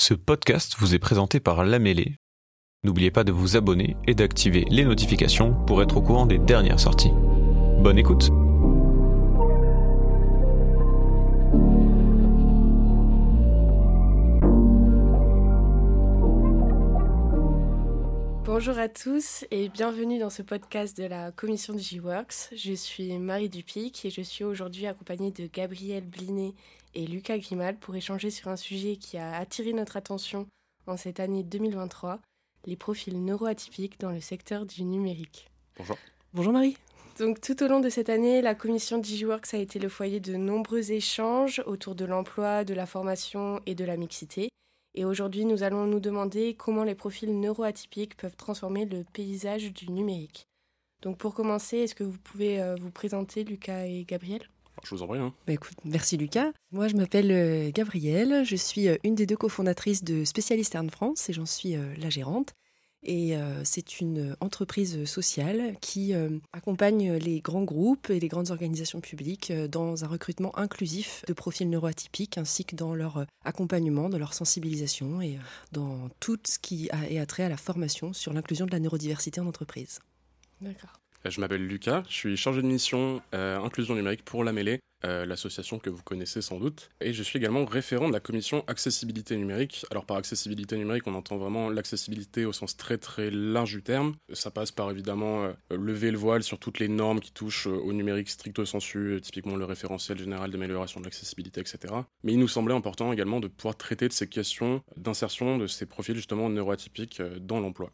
Ce podcast vous est présenté par La Mêlée. N'oubliez pas de vous abonner et d'activer les notifications pour être au courant des dernières sorties. Bonne écoute Bonjour à tous et bienvenue dans ce podcast de la commission de G-Works. Je suis Marie Dupic et je suis aujourd'hui accompagnée de Gabriel Blinet et Lucas Grimal pour échanger sur un sujet qui a attiré notre attention en cette année 2023, les profils neuroatypiques dans le secteur du numérique. Bonjour. Bonjour Marie. Donc tout au long de cette année, la commission DigiWorks a été le foyer de nombreux échanges autour de l'emploi, de la formation et de la mixité. Et aujourd'hui, nous allons nous demander comment les profils neuroatypiques peuvent transformer le paysage du numérique. Donc pour commencer, est-ce que vous pouvez euh, vous présenter, Lucas et Gabriel? Je vous en prie. Hein. Bah écoute, merci Lucas. Moi, je m'appelle euh, Gabrielle. Je suis euh, une des deux cofondatrices de Spécialiste Ern France et j'en suis la gérante. Et c'est une entreprise sociale qui accompagne les grands groupes et les grandes organisations publiques dans un recrutement inclusif de profils neuroatypiques ainsi que dans leur accompagnement, dans leur sensibilisation et dans tout ce qui a, est attrait à la formation sur l'inclusion de la neurodiversité en entreprise. D'accord. Je m'appelle Lucas, je suis chargé de mission euh, inclusion numérique pour La Mêlée, euh, l'association que vous connaissez sans doute. Et je suis également référent de la commission accessibilité numérique. Alors par accessibilité numérique, on entend vraiment l'accessibilité au sens très très large du terme. Ça passe par évidemment euh, lever le voile sur toutes les normes qui touchent au numérique stricto sensu, typiquement le référentiel général d'amélioration de l'accessibilité, etc. Mais il nous semblait important également de pouvoir traiter de ces questions d'insertion de ces profils justement neuroatypiques dans l'emploi.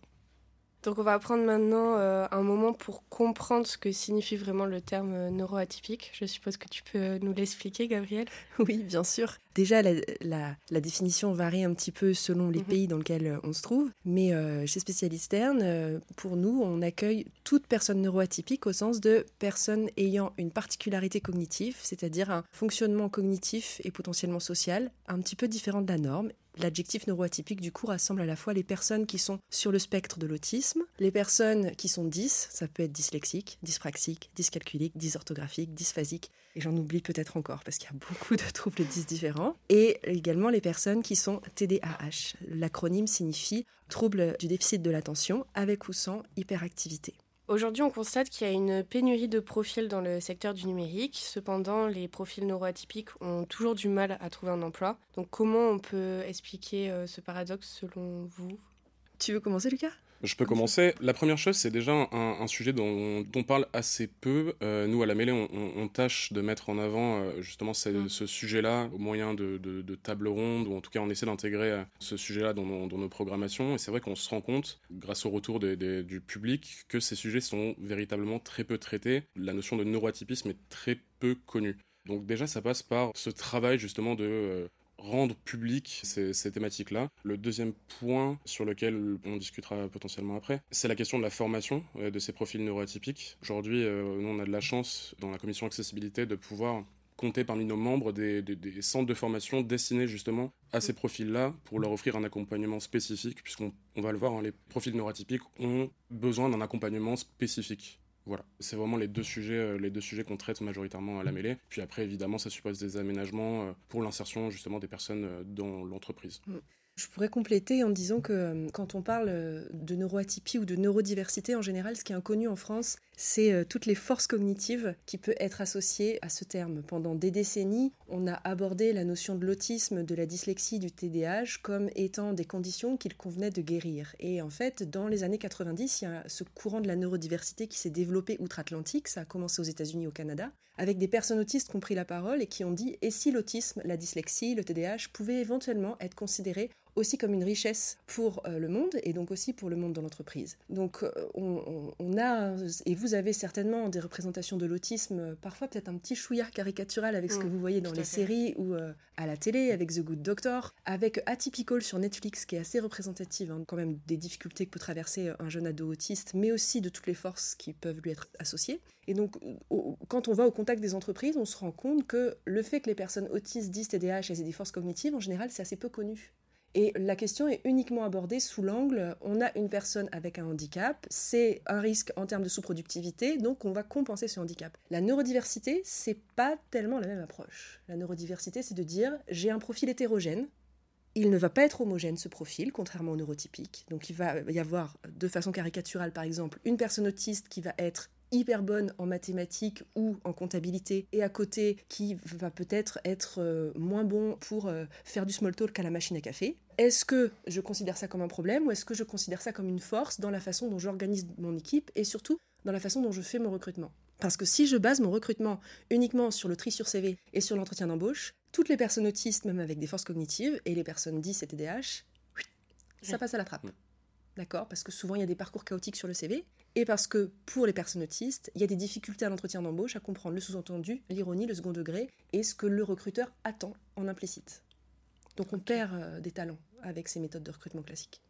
Donc on va prendre maintenant euh, un moment pour comprendre ce que signifie vraiment le terme euh, neuroatypique. Je suppose que tu peux euh, nous l'expliquer, Gabriel. Oui, bien sûr. Déjà, la, définition varie un petit peu selon les mhm. pays dans lesquels on se trouve. Mais chez Spécialiste pour nous, on accueille toute personne neuroatypique au sens de personne ayant une particularité cognitive, c'est-à-dire un fonctionnement cognitif et potentiellement social un petit peu différent de la norme L'adjectif neuroatypique, du coup, rassemble à la fois les personnes qui sont sur le spectre de l'autisme, les personnes qui sont dys, ça peut être dyslexique, dyspraxique, dyscalculique, dysorthographique, dysphasique, et j'en oublie peut-être encore parce qu'il y a beaucoup de troubles dys différents, et également les personnes qui sont TDAH. L'acronyme signifie trouble du déficit de l'attention avec ou sans hyperactivité. Aujourd'hui, on constate qu'il y a une pénurie de profils dans le secteur du numérique. Cependant, les profils neuroatypiques ont toujours du mal à trouver un emploi. Donc, comment on peut expliquer euh, ce paradoxe selon vous? Tu veux commencer, Lucas? Je peux commencer. La première chose, c'est déjà un, sujet dont, on parle assez peu. Euh, nous, à la mêlée, on, tâche de mettre en avant euh, justement mm. ce, sujet-là au moyen de, tables rondes, ou en tout cas, on essaie d'intégrer euh, ce sujet-là dans, nos programmations. Et c'est vrai qu'on se rend compte, grâce au retour du public, que ces sujets sont véritablement très peu traités. La notion de neuroatypisme est très peu connue. Donc déjà, ça passe par ce travail justement de rendre public ces, thématiques-là. Le deuxième point sur lequel on discutera potentiellement après, c'est la question de la formation euh, de ces profils neuroatypiques. Aujourd'hui, euh, nous, on a de la chance dans la commission accessibilité de pouvoir compter parmi nos membres des, centres de formation destinés justement à ces profils-là pour leur offrir un accompagnement spécifique, puisqu'on va le voir, hein, les profils neuroatypiques ont besoin d'un accompagnement spécifique. Voilà, c'est vraiment les deux sujets, euh, les sujets qu'on traite majoritairement à la mêlée. Puis après, évidemment, ça suppose des aménagements euh, pour l'insertion justement des personnes euh, dans l'entreprise. Mm. Je pourrais compléter en disant que euh, quand on parle euh, de neuroatypie ou de neurodiversité en général, ce qui est inconnu en France, c'est euh, toutes les forces cognitives qui peuvent être associées à ce terme. Pendant des décennies, on a abordé la notion de l'autisme, de la dyslexie, du TDAH comme étant des conditions qu'il convenait de guérir. Et en fait, dans les années 90, il y a ce courant de la neurodiversité qui s'est développé outre-Atlantique, ça a commencé aux États-Unis, au Canada, avec des personnes autistes qui ont pris la parole et qui ont dit et si l'autisme, la dyslexie, le TDAH pouvaient éventuellement être considérés aussi comme une richesse pour euh, le monde et donc aussi pour le monde dans l'entreprise. Donc euh, on, a, et vous avez certainement des représentations de l'autisme, euh, parfois peut-être un petit chouïa caricatural avec ce que mm, vous voyez dans les séries ou à la télé, avec The Good Doctor, avec Atypical sur Netflix qui est assez représentative hein, quand même des difficultés que peut traverser un jeune ado autiste, mais aussi de toutes les forces qui peuvent lui être associées. Et donc, quand on va au contact des entreprises, on se rend compte que le fait que les personnes autistes disent TDAH et des forces cognitives, en général, c'est assez peu connu. Et la question est uniquement abordée sous l'angle, on a une personne avec un handicap, c'est un risque en termes de sous-productivité, donc on va compenser ce handicap. La neurodiversité, c'est pas tellement la même approche. La neurodiversité, c'est de dire, j'ai un profil hétérogène, Il ne va pas être homogène ce profil, contrairement au neurotypique. Donc il va y avoir, de façon caricaturale par exemple, une personne autiste qui va être hyper bonne en mathématiques ou en comptabilité et à côté qui va peut-être être, euh, moins bon pour euh, faire du small talk à la machine à café. Est-ce que je considère ça comme un problème ou est-ce que je considère ça comme une force dans la façon dont j'organise mon équipe et surtout dans la façon dont je fais mon recrutement? Parce que si je base mon recrutement uniquement sur le tri sur CV et sur l'entretien d'embauche, toutes les personnes autistes, même avec des forces cognitives, et les personnes 10 et TDAH, ça passe à la trappe. D'accord? Parce que souvent, il y a des parcours chaotiques sur le CV, et parce que pour les personnes autistes, il y a des difficultés à l'entretien d'embauche à comprendre le sous-entendu, l'ironie, le second degré, et ce que le recruteur attend en implicite. Donc on perd euh, des talents avec ces méthodes de recrutement classiques.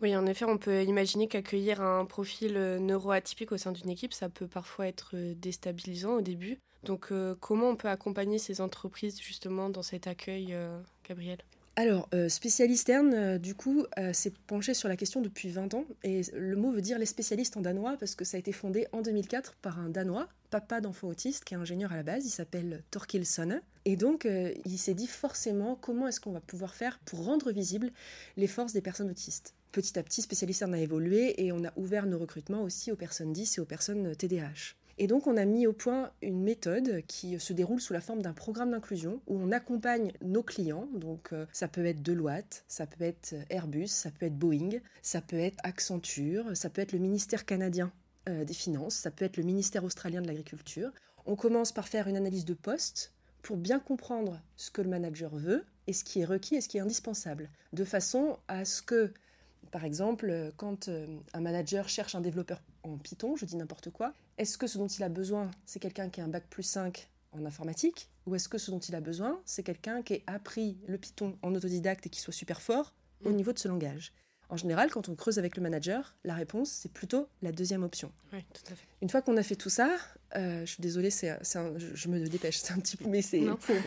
Oui, en effet, on peut imaginer qu'accueillir un profil euh, neuroatypique au sein d'une équipe, ça peut parfois être euh, déstabilisant au début. Donc, euh, comment on peut accompagner ces entreprises justement dans cet accueil, Gabriel? Alors, spécialiste Ern, du coup, s'est penché sur la question depuis 20 ans. Et le mot veut dire les spécialistes en danois parce que ça a été fondé en 2004 par un danois, papa d'enfant autiste, qui est ingénieur à la base. Il s'appelle Torkil Sonne. Et donc, il s'est dit forcément comment est-ce qu'on va pouvoir faire pour rendre visibles les forces des personnes autistes? Petit à petit, spécialiste en a évolué et on a ouvert nos recrutements aussi aux personnes 10 et aux personnes TDAH. Et donc on a mis au point une méthode qui se déroule sous la forme d'un programme d'inclusion où on accompagne nos clients. Donc euh, ça peut être Deloitte, ça peut être Airbus, ça peut être Boeing, ça peut être Accenture, ça peut être le ministère canadien euh, des Finances, ça peut être le ministère australien de l'Agriculture. On commence par faire une analyse de poste pour bien comprendre ce que le manager veut et ce qui est requis et ce qui est indispensable, de façon à ce que par exemple, euh, quand euh, un manager cherche un développeur en Python, je dis n'importe quoi, est-ce que ce dont il a besoin, c'est quelqu'un qui a un bac plus 5 en informatique Ou est-ce que ce dont il a besoin, c'est quelqu'un qui ait appris le Python en autodidacte et qui soit super fort au mm. niveau de ce langage? En général, quand on creuse avec le manager, la réponse, c'est plutôt la deuxième option. Oui, tout à fait. Une fois qu'on a fait tout ça, euh, je suis désolée, c'est, je, me dépêche, c'est un petit peu, mais c'est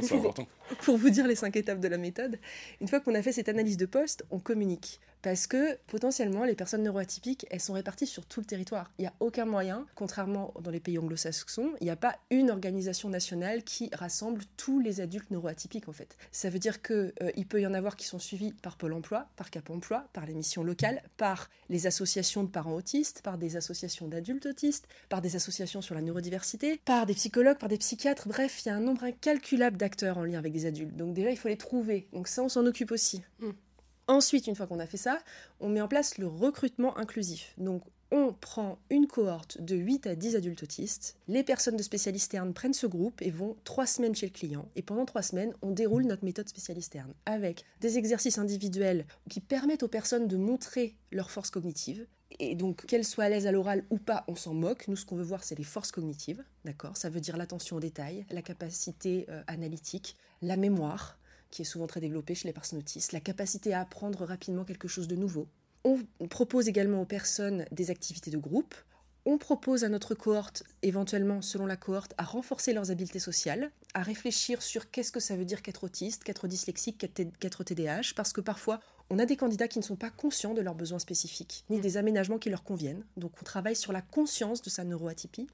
pour, pour, vous dire les cinq étapes de la méthode. Une fois qu'on a fait cette analyse de poste, on communique parce que potentiellement les personnes neuroatypiques, elles sont réparties sur tout le territoire. Il n'y a aucun moyen, contrairement dans les pays anglo-saxons, il n'y a pas une organisation nationale qui rassemble tous les adultes neuroatypiques en fait. Ça veut dire que euh, peut y en avoir qui sont suivis par Pôle Emploi, par Cap Emploi, par les missions locales, par les associations de parents autistes, par des associations d'adultes autistes, par des associations sur la neurodiversité, par des psychologues, par des psychiatres. Bref, il y a un nombre incalculable d'acteurs en lien avec des adultes. Donc déjà, il faut les trouver. Donc ça, on s'en occupe aussi. Mm. Ensuite, une fois qu'on a fait ça, on met en place le recrutement inclusif. Donc, on prend une cohorte de 8 à 10 adultes autistes. Les personnes de spécialistes ternes prennent ce groupe et vont 3 semaines chez le client. Et pendant 3 semaines, on déroule notre méthode spécialiste terne avec des exercices individuels qui permettent aux personnes de montrer leurs forces cognitives. Et donc, qu'elles soient à l'aise à l'oral ou pas, on s'en moque. Nous, ce qu'on veut voir, c'est les forces cognitives. D'accord? Ça veut dire l'attention aux détails, la capacité euh, analytique, la mémoire, qui est souvent très développée chez les personnes autistes, la capacité à apprendre rapidement quelque chose de nouveau. On propose également aux personnes des activités de groupe. On propose à notre cohorte, éventuellement selon la cohorte, à renforcer leurs habiletés sociales, à réfléchir sur qu'est-ce que ça veut dire qu'être autiste, qu'être dyslexique, qu'être TDAH, parce que parfois on a des candidats qui ne sont pas conscients de leurs besoins spécifiques, ni des aménagements qui leur conviennent. Donc on travaille sur la conscience de sa neuroatypie.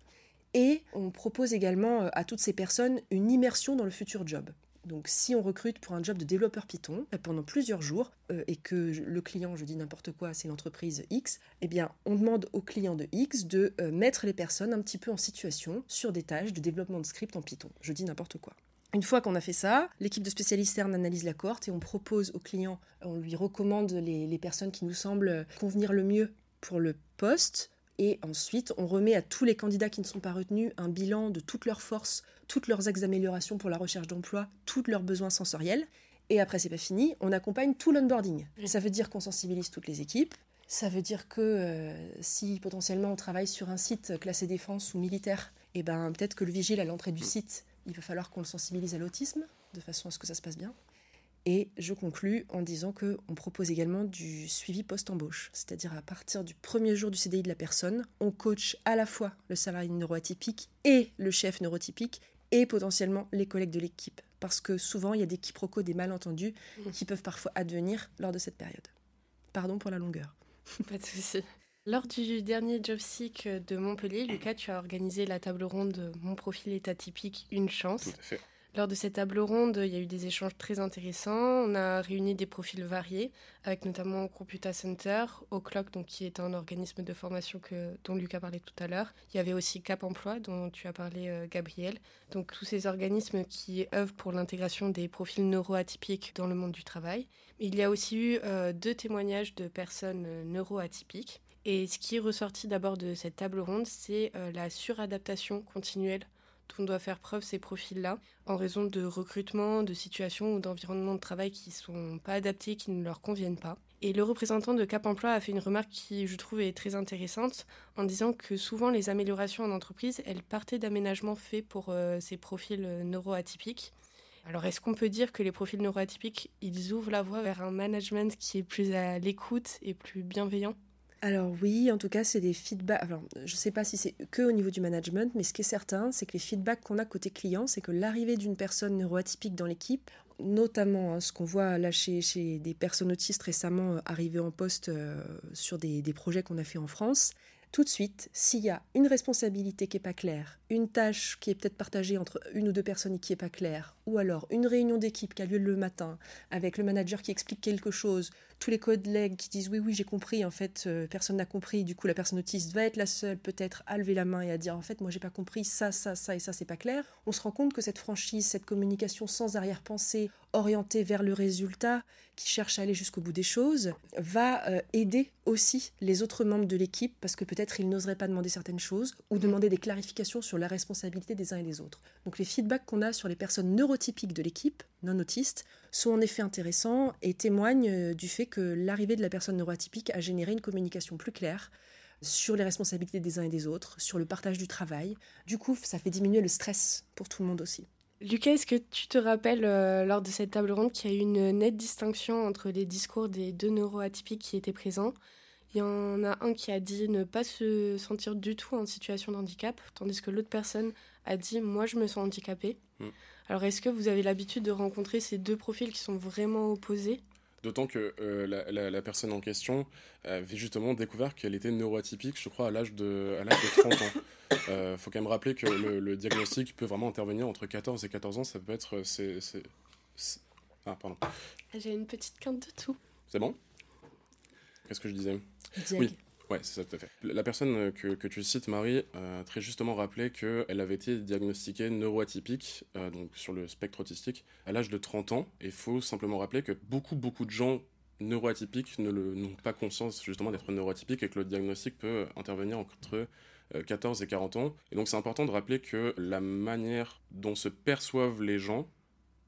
Et on propose également euh, à toutes ces personnes une immersion dans le futur job. Donc si on recrute pour un job de développeur Python euh, pendant plusieurs jours euh, et que le client, je dis n'importe quoi, c'est l'entreprise X, eh bien on demande au client de X de euh, mettre les personnes un petit peu en situation sur des tâches de développement de script en Python. Je dis n'importe quoi. Une fois qu'on a fait ça, l'équipe de spécialistes analyse la cohorte et on propose au client, on lui recommande les personnes qui nous semblent convenir le mieux pour le poste et ensuite, on remet à tous les candidats qui ne sont pas retenus un bilan de toutes leurs forces, toutes leurs axes d'amélioration pour la recherche d'emploi, tous leurs besoins sensoriels. Et après, c'est pas fini, on accompagne tout l'onboarding. Ça veut dire qu'on sensibilise toutes les équipes. Ça veut dire que euh, si potentiellement on travaille sur un site classé défense ou militaire, et eh ben peut-être que le vigile à l'entrée du site, il va falloir qu'on le sensibilise à l'autisme, de façon à ce que ça se passe bien. Et je conclus en disant qu'on propose également du suivi post-embauche, c'est-à-dire à partir du premier jour du CDI de la personne, on coach à la fois le salarié neuroatypique et le chef neurotypique et potentiellement les collègues de l'équipe. Parce que souvent, il y a des quiproquos, des malentendus mmh. qui peuvent parfois advenir lors de cette période. Pardon pour la longueur. Pas de souci. Lors du dernier Job de Montpellier, Lucas, tu as organisé la table ronde Mon profil est atypique, une chance. Tout à fait. Lors de cette table ronde, il y a eu des échanges très intéressants. On a réuni des profils variés, avec notamment Computa Center, O'Clock, donc qui est un organisme de formation que, dont Lucas parlait tout à l'heure. Il y avait aussi Cap Emploi, dont tu as parlé, euh, Gabriel. Donc tous ces organismes qui œuvrent pour l'intégration des profils neuroatypiques dans le monde du travail. Il y a aussi eu euh, deux témoignages de personnes euh, neuroatypiques. Et ce qui est ressorti d'abord de cette table ronde, c'est la suradaptation continuelle dont doit faire preuve ces profils-là, en raison de recrutement, de situations ou d'environnements de travail qui ne sont pas adaptés, qui ne leur conviennent pas. Et le représentant de Cap Emploi a fait une remarque qui, je trouve, est très intéressante, en disant que souvent les améliorations en entreprise, elles partaient d'aménagements faits pour euh, ces profils euh, neuroatypiques. Alors, est-ce qu'on peut dire que les profils neuroatypiques, ils ouvrent la voie vers un management qui est plus à l'écoute et plus bienveillant? Alors oui, en tout cas, c'est des feedbacks. Alors, je ne sais pas si c'est que au niveau du management, mais ce qui est certain, c'est que les feedbacks qu'on a côté client, c'est que l'arrivée d'une personne neuroatypique dans l'équipe, notamment hein, ce qu'on voit là chez, des personnes autistes récemment euh, arrivées en poste euh, sur des, des projets qu'on a fait en France, tout de suite, s'il y a une responsabilité qui n'est pas claire, une tâche qui est peut-être partagée entre une ou deux personnes et qui n'est pas claire, ou alors une réunion d'équipe qui a lieu le matin avec le manager qui explique quelque chose, tous les collègues qui disent oui oui j'ai compris, en fait euh, personne n'a compris, du coup la personne autiste va être la seule peut-être à lever la main et à dire en fait moi j'ai pas compris ça, ça, ça et ça c'est pas clair, on se rend compte que cette franchise, cette communication sans arrière-pensée, orientée vers le résultat, qui cherche à aller jusqu'au bout des choses, va euh, aider aussi les autres membres de l'équipe parce que peut-être ils n'oseraient pas demander certaines choses ou demander des clarifications sur la responsabilité des uns et des autres. Donc les feedbacks qu'on a sur les personnes neurotypiques de l'équipe, non autistes, sont en effet intéressants et témoignent euh, du fait que l'arrivée de la personne neuroatypique a généré une communication plus claire sur les responsabilités des uns et des autres, sur le partage du travail. Du coup, ça fait diminuer le stress pour tout le monde aussi. Lucas, est-ce que tu te rappelles euh, lors de cette table ronde qu'il y a eu une nette distinction entre les discours des deux neuroatypiques qui étaient présents? Il y en a un qui a dit ne pas se sentir du tout en situation de handicap, tandis que l'autre personne a dit moi je me sens handicapé. Mm. Alors est-ce que vous avez l'habitude de rencontrer ces deux profils qui sont vraiment opposés? D'autant que euh, la, personne en question avait justement découvert qu'elle était neuroatypique, je crois, à l'âge de, à l'âge de 30 ans. Il euh, faut quand même rappeler que le, diagnostic peut vraiment intervenir entre 14 et 14 ans. Ça peut être. C'est, Ah, pardon. J'ai une petite quinte de tout. C'est bon? Qu'est-ce que je disais? Oui. Ouais, c'est ça tout à fait. La personne euh, que, que tu cites, Marie, a très justement rappelé qu'elle avait été diagnostiquée neuroatypique, euh, donc sur le spectre autistique, à l'âge de 30 ans. Et il faut simplement rappeler que beaucoup, beaucoup de gens neuroatypiques n'ont pas conscience justement d'être neuroatypiques et que le diagnostic peut intervenir entre 14 euh, et 40 ans. Et donc c'est important de rappeler que la manière dont se perçoivent les gens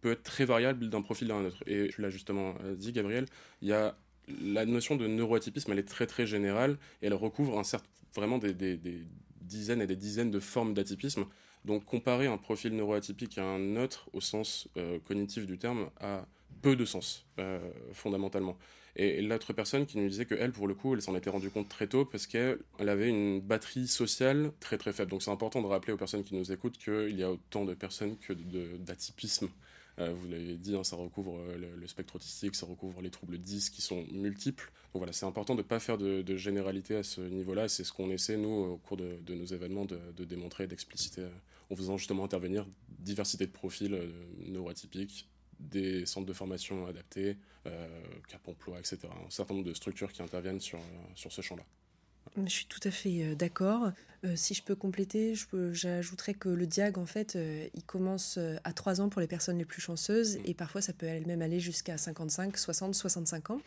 peut être très variable d'un profil à un autre. Et tu l'as justement dit, Gabriel, il y a la notion de neuroatypisme, elle est très très générale et elle recouvre vraiment des, dizaines et des dizaines de formes d'atypisme. Donc comparer un profil neuroatypique à un autre au sens euh, cognitif du terme a peu de sens euh, fondamentalement. Et, l'autre personne qui nous disait que elle, pour le coup, elle s'en était rendue compte très tôt parce qu'elle avait une batterie sociale très très faible. Donc c'est important de rappeler aux personnes qui nous écoutent qu'il y a autant de personnes que d'atypisme euh, vous l'avez dit, hein, ça recouvre euh, le, spectre autistique, ça recouvre les troubles 10 qui sont multiples. Donc voilà, c'est important de ne pas faire de, généralité à ce niveau-là. C'est ce qu'on essaie, nous, au cours de, nos événements, de, démontrer, d'expliciter, euh, en faisant justement intervenir diversité de profils neuroatypiques, des centres de formation adaptés, Cap Emploi, etc. Un certain nombre de structures qui interviennent sur, sur ce champ-là. Je suis tout à fait euh, d'accord. Euh, si je peux compléter, j'ajouterais que le diag, en fait, euh, il commence à 3 ans pour les personnes les plus chanceuses et parfois ça peut même aller jusqu'à 55, 60, 65 ans.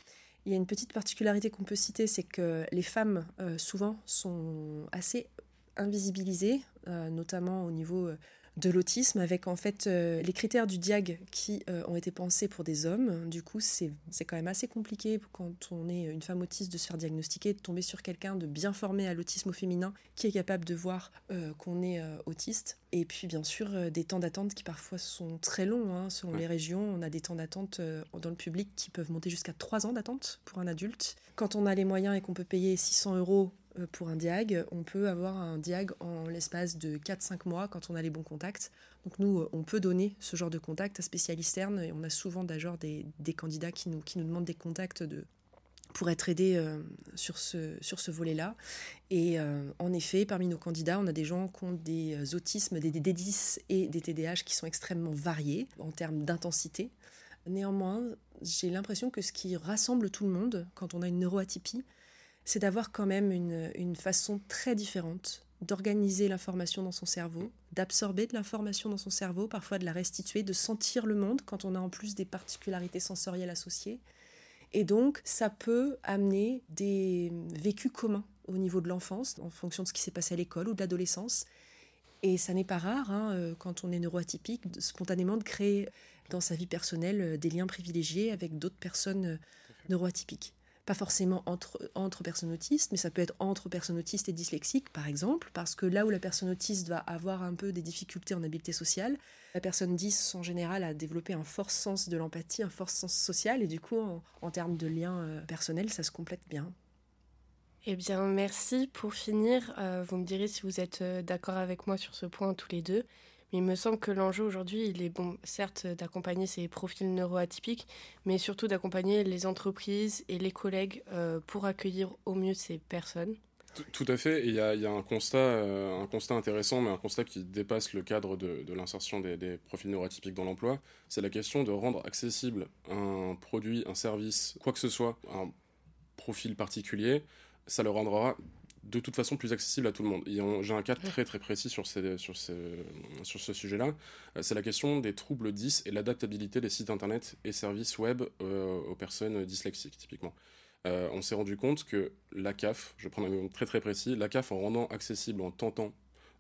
Il y a une petite particularité qu'on peut citer, c'est que les femmes, souvent, sont assez invisibilisées, notamment au niveau de l'autisme avec en fait euh, les critères du diag qui euh, ont été pensés pour des hommes. Du coup, c'est quand même assez compliqué quand on est une femme autiste de se faire diagnostiquer, de tomber sur quelqu'un de bien formé à l'autisme au féminin qui est capable de voir euh, qu'on est autiste. Et puis bien sûr des temps d'attente qui parfois sont très longs hein, selon les régions. On a des temps d'attente dans le public qui peuvent monter jusqu'à 3 ans d'attente pour un adulte. Quand on a les moyens et qu'on peut payer 600 euros pour un diag, on peut avoir un diag en l'espace de 4-5 mois quand on a les bons contacts. Donc nous, euh, on peut donner ce genre de contact à spécialistes externes et on a souvent d'ailleurs des, candidats qui nous, qui nous demandent des contacts de, pour être aidés sur ce, sur ce volet-là. Et en effet, parmi nos candidats, on a des gens qui ont des autismes, des D10 et des TDAH qui sont extrêmement variés en termes d'intensité. Néanmoins, j'ai l'impression que ce qui rassemble tout le monde quand on a une neuroatypie, c'est d'avoir quand même une, façon très différente d'organiser l'information dans son cerveau, d'absorber de l'information dans son cerveau, parfois de la restituer, de sentir le monde quand on a en plus des particularités sensorielles associées. Et donc, ça peut amener des vécus communs au niveau de l'enfance, en fonction de ce qui s'est passé à l'école ou de l'adolescence. Et ça n'est pas rare, hein, euh, quand on est neuroatypique, spontanément de créer dans sa vie personnelle euh, des liens privilégiés avec d'autres personnes euh, neuroatypiques. Pas forcément entre, entre personnes autistes, mais ça peut être entre personnes autistes et dyslexiques, par exemple, parce que là où la personne autiste va avoir un peu des difficultés en habileté sociale, la personne 10, en général, a développé un fort sens de l'empathie, un fort sens social, et du coup, en, termes de liens euh, personnels, ça se complète bien. Eh bien, merci. Pour finir, vous me direz si vous êtes d'accord avec moi sur ce point tous les deux il me semble que l'enjeu aujourd'hui, il est bon, certes d'accompagner ces profils neuroatypiques, mais surtout d'accompagner les entreprises et les collègues euh, pour accueillir au mieux ces personnes. Tout à fait. Il y, a, un, constat, euh, un constat intéressant, mais un constat qui dépasse le cadre de, l'insertion des, des, profils neuroatypiques dans l'emploi. C'est la question de rendre accessible un produit, un service, quoi que ce soit, un profil particulier. Ça le rendra de toute façon plus accessible à tout le monde. J'ai un cas très très précis sur, ces, sur, sur ce sujet-là. Euh, c'est la question des troubles 10 et l'adaptabilité des sites internet et services web euh, aux personnes dyslexiques, typiquement. Euh, on s'est rendu compte que la CAF, je prends un exemple très très précis, la CAF en rendant accessible, en tentant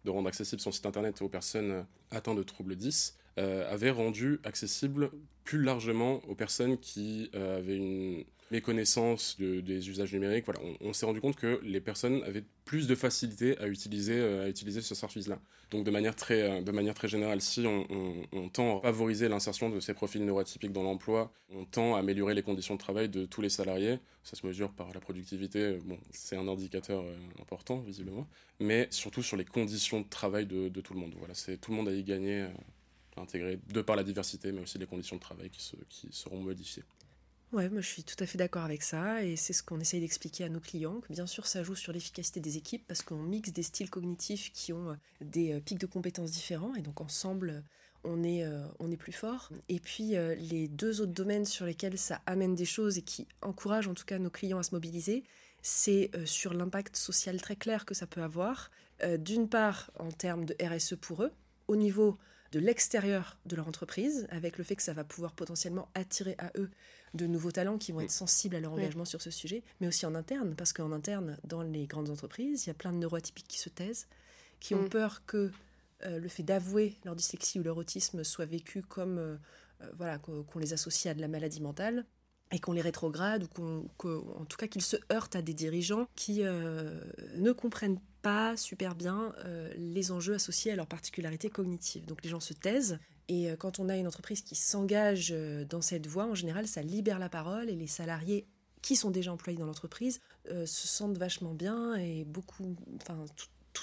de rendre accessible son site internet aux personnes atteintes de troubles 10, avait rendu accessible plus largement aux personnes qui avaient une méconnaissance de, des usages numériques, voilà, on, s'est rendu compte que les personnes avaient plus de facilité à utiliser, euh, à utiliser ce service-là. Donc de manière très, euh, de manière très générale, si on, tend à favoriser l'insertion de ces profils neurotypiques dans l'emploi, on tend à améliorer les conditions de travail de tous les salariés. Ça se mesure par la productivité, bon, c'est un indicateur euh, important visiblement, mais surtout sur les conditions de travail de, tout le monde. Voilà, c'est tout le monde à y gagner. intégré de par la diversité, mais aussi les conditions de travail qui seront modifiées. Ouais, moi je suis tout à fait d'accord avec ça et c'est ce qu'on essaye d'expliquer à nos clients. bien sûr, ça joue sur l'efficacité des équipes parce qu'on mixe des styles cognitifs qui ont euh, des euh, pics de compétences différents et donc ensemble on est, euh, on est plus fort. Et puis les deux autres domaines sur lesquels ça amène des choses et qui encouragent en tout cas nos clients à se mobiliser, c'est sur l'impact social très clair que ça peut avoir. D'une part en termes de RSE pour eux, au niveau de l'extérieur de leur entreprise, avec le fait que ça va pouvoir potentiellement attirer à eux de nouveaux talents qui vont être sensibles à leur engagement sur ce sujet, mais aussi en interne, parce qu'en interne, dans les grandes entreprises, il y a plein de neuroatypiques qui se taisent, qui ont mm. peur que euh, le fait d'avouer leur dyslexie ou leur autisme soit vécu comme, euh, euh, voilà, qu'on les associe à de la maladie mentale et qu'on les rétrograde ou qu'en tout cas qu'ils se heurtent à des dirigeants qui ne comprennent pas super bien les enjeux associés à leur particularité cognitive. Donc les gens se taisent et euh, quand on a une entreprise qui s'engage euh, dans cette voie, en général, ça libère la parole et les salariés qui sont déjà employés dans l'entreprise euh, se sentent vachement bien et beaucoup, enfin,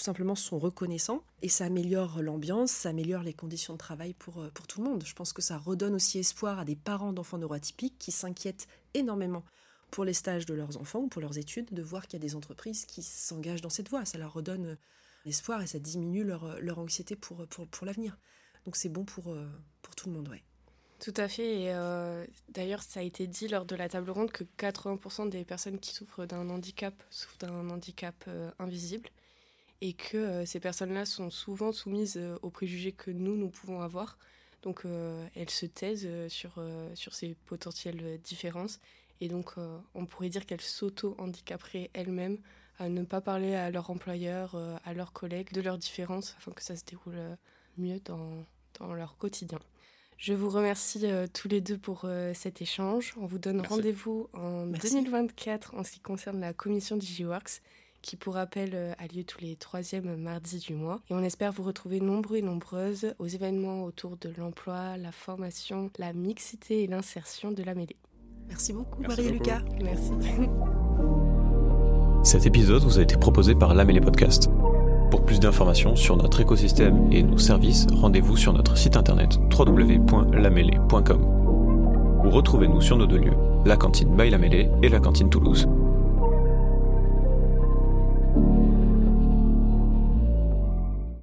simplement sont reconnaissants. Et ça améliore l'ambiance, ça améliore les conditions de travail pour, pour tout le monde. Je pense que ça redonne aussi espoir à des parents d'enfants neuroatypiques qui s'inquiètent énormément pour les stages de leurs enfants ou pour leurs études, de voir qu'il y a des entreprises qui s'engagent dans cette voie. Ça leur redonne espoir et ça diminue leur, leur anxiété pour, pour, pour l'avenir. Donc c'est bon pour, euh, pour tout le monde, ouais. Tout à fait. Et euh, d'ailleurs, ça a été dit lors de la table ronde que 80% des personnes qui souffrent d'un handicap souffrent d'un handicap euh, invisible et que ces personnes-là sont souvent soumises aux préjugés que nous, nous pouvons avoir. Donc, elles se taisent sur, sur ces potentielles différences. Et donc, on pourrait dire qu'elles s'auto-handicaperaient elles-mêmes à ne pas parler à leur employeur, à leurs collègues de leurs différences afin que ça se déroule mieux dans, dans leur quotidien. Je vous remercie euh, tous les deux pour euh, cet échange. On vous donne rendez-vous en 2024 en ce qui concerne la commission DigiWorks, qui pour rappel euh, a lieu tous les troisièmes mardis du mois. Et on espère vous retrouver nombreux et nombreuses aux événements autour de l'emploi, la formation, la mixité et l'insertion de la mêlée. Merci beaucoup Marie et Lucas. Merci. Cet épisode vous a été proposé par La Mêlée Podcast. Pour plus d'informations sur notre écosystème et nos services, rendez-vous sur notre site internet www.lamele.com ou retrouvez-nous sur nos deux lieux la cantine by la mêlée et la cantine Toulouse.